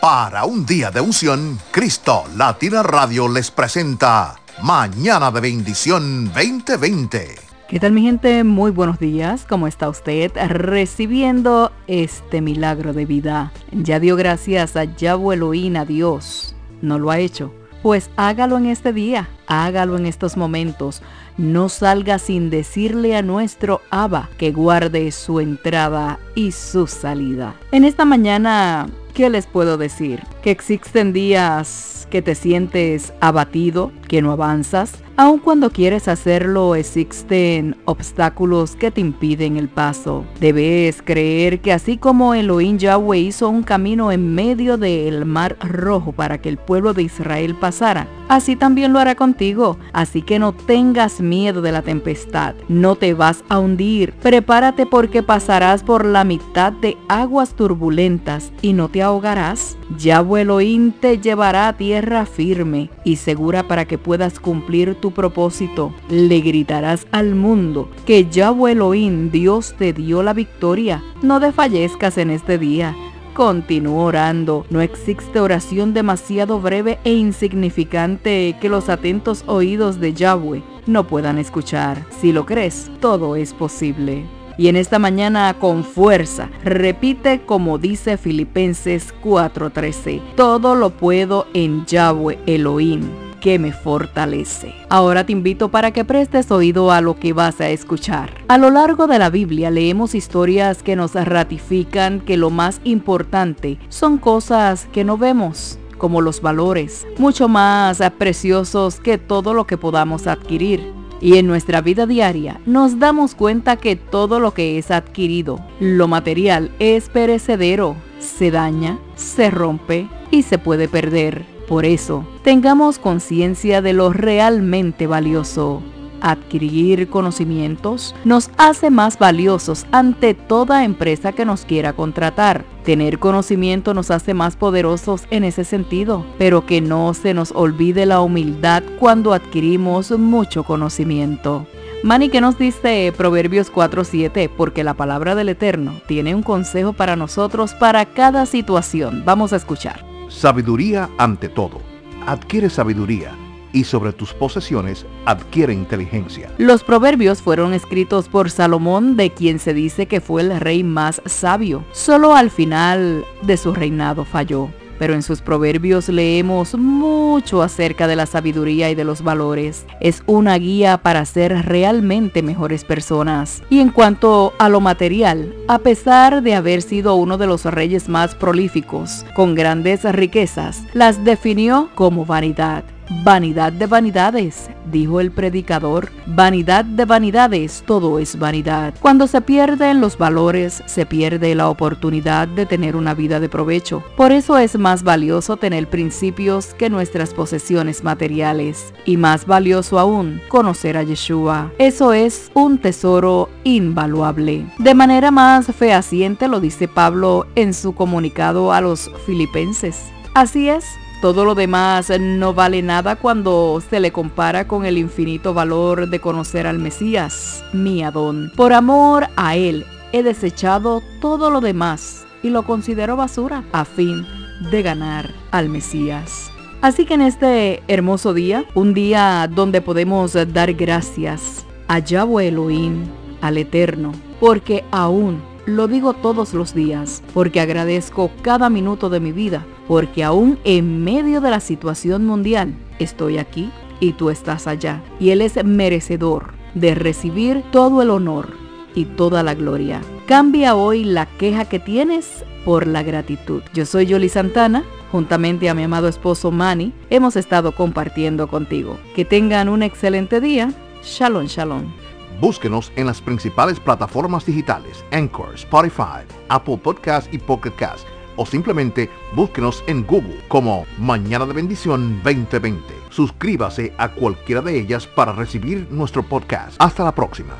Para un día de unción, Cristo Latina Radio les presenta Mañana de Bendición 2020. ¿Qué tal mi gente? Muy buenos días. ¿Cómo está usted recibiendo este milagro de vida? Ya dio gracias a Yahweh Elohim, a Dios. ¿No lo ha hecho? Pues hágalo en este día, hágalo en estos momentos. No salga sin decirle a nuestro Abba que guarde su entrada y su salida. En esta mañana ¿Qué les puedo decir? Que existen días que te sientes abatido, que no avanzas, Aun cuando quieres hacerlo, existen obstáculos que te impiden el paso. Debes creer que así como Elohim Yahweh hizo un camino en medio del mar rojo para que el pueblo de Israel pasara, así también lo hará contigo. Así que no tengas miedo de la tempestad, no te vas a hundir. Prepárate porque pasarás por la mitad de aguas turbulentas y no te ahogarás. Yahweh Elohim te llevará a tierra firme y segura para que puedas cumplir tu propósito, le gritarás al mundo que Yahweh Elohim, Dios te dio la victoria. No desfallezcas en este día. Continúa orando. No existe oración demasiado breve e insignificante que los atentos oídos de Yahweh no puedan escuchar. Si lo crees, todo es posible. Y en esta mañana con fuerza, repite como dice Filipenses 4:13, todo lo puedo en Yahweh Elohim que me fortalece. Ahora te invito para que prestes oído a lo que vas a escuchar. A lo largo de la Biblia leemos historias que nos ratifican que lo más importante son cosas que no vemos como los valores, mucho más preciosos que todo lo que podamos adquirir. Y en nuestra vida diaria nos damos cuenta que todo lo que es adquirido, lo material, es perecedero, se daña, se rompe y se puede perder. Por eso, tengamos conciencia de lo realmente valioso. Adquirir conocimientos nos hace más valiosos ante toda empresa que nos quiera contratar. Tener conocimiento nos hace más poderosos en ese sentido, pero que no se nos olvide la humildad cuando adquirimos mucho conocimiento. Mani, ¿qué nos dice Proverbios 4:7? Porque la palabra del Eterno tiene un consejo para nosotros para cada situación. Vamos a escuchar. Sabiduría ante todo. Adquiere sabiduría y sobre tus posesiones adquiere inteligencia. Los proverbios fueron escritos por Salomón, de quien se dice que fue el rey más sabio. Solo al final de su reinado falló pero en sus proverbios leemos mucho acerca de la sabiduría y de los valores. Es una guía para ser realmente mejores personas. Y en cuanto a lo material, a pesar de haber sido uno de los reyes más prolíficos, con grandes riquezas, las definió como vanidad. Vanidad de vanidades, dijo el predicador. Vanidad de vanidades, todo es vanidad. Cuando se pierden los valores, se pierde la oportunidad de tener una vida de provecho. Por eso es más valioso tener principios que nuestras posesiones materiales. Y más valioso aún, conocer a Yeshua. Eso es un tesoro invaluable. De manera más fehaciente lo dice Pablo en su comunicado a los filipenses. Así es, todo lo demás no vale nada cuando se le compara con el infinito valor de conocer al Mesías, mi Adón. Por amor a Él he desechado todo lo demás y lo considero basura a fin de ganar al Mesías. Así que en este hermoso día, un día donde podemos dar gracias a Yahweh Elohim, al Eterno, porque aún lo digo todos los días, porque agradezco cada minuto de mi vida porque aún en medio de la situación mundial estoy aquí y tú estás allá. Y Él es merecedor de recibir todo el honor y toda la gloria. Cambia hoy la queja que tienes por la gratitud. Yo soy Yoli Santana, juntamente a mi amado esposo Manny, hemos estado compartiendo contigo. Que tengan un excelente día. Shalom, shalom. Búsquenos en las principales plataformas digitales, Anchor, Spotify, Apple Podcast y Pocket Cast o simplemente búsquenos en Google como Mañana de Bendición 2020. Suscríbase a cualquiera de ellas para recibir nuestro podcast. Hasta la próxima.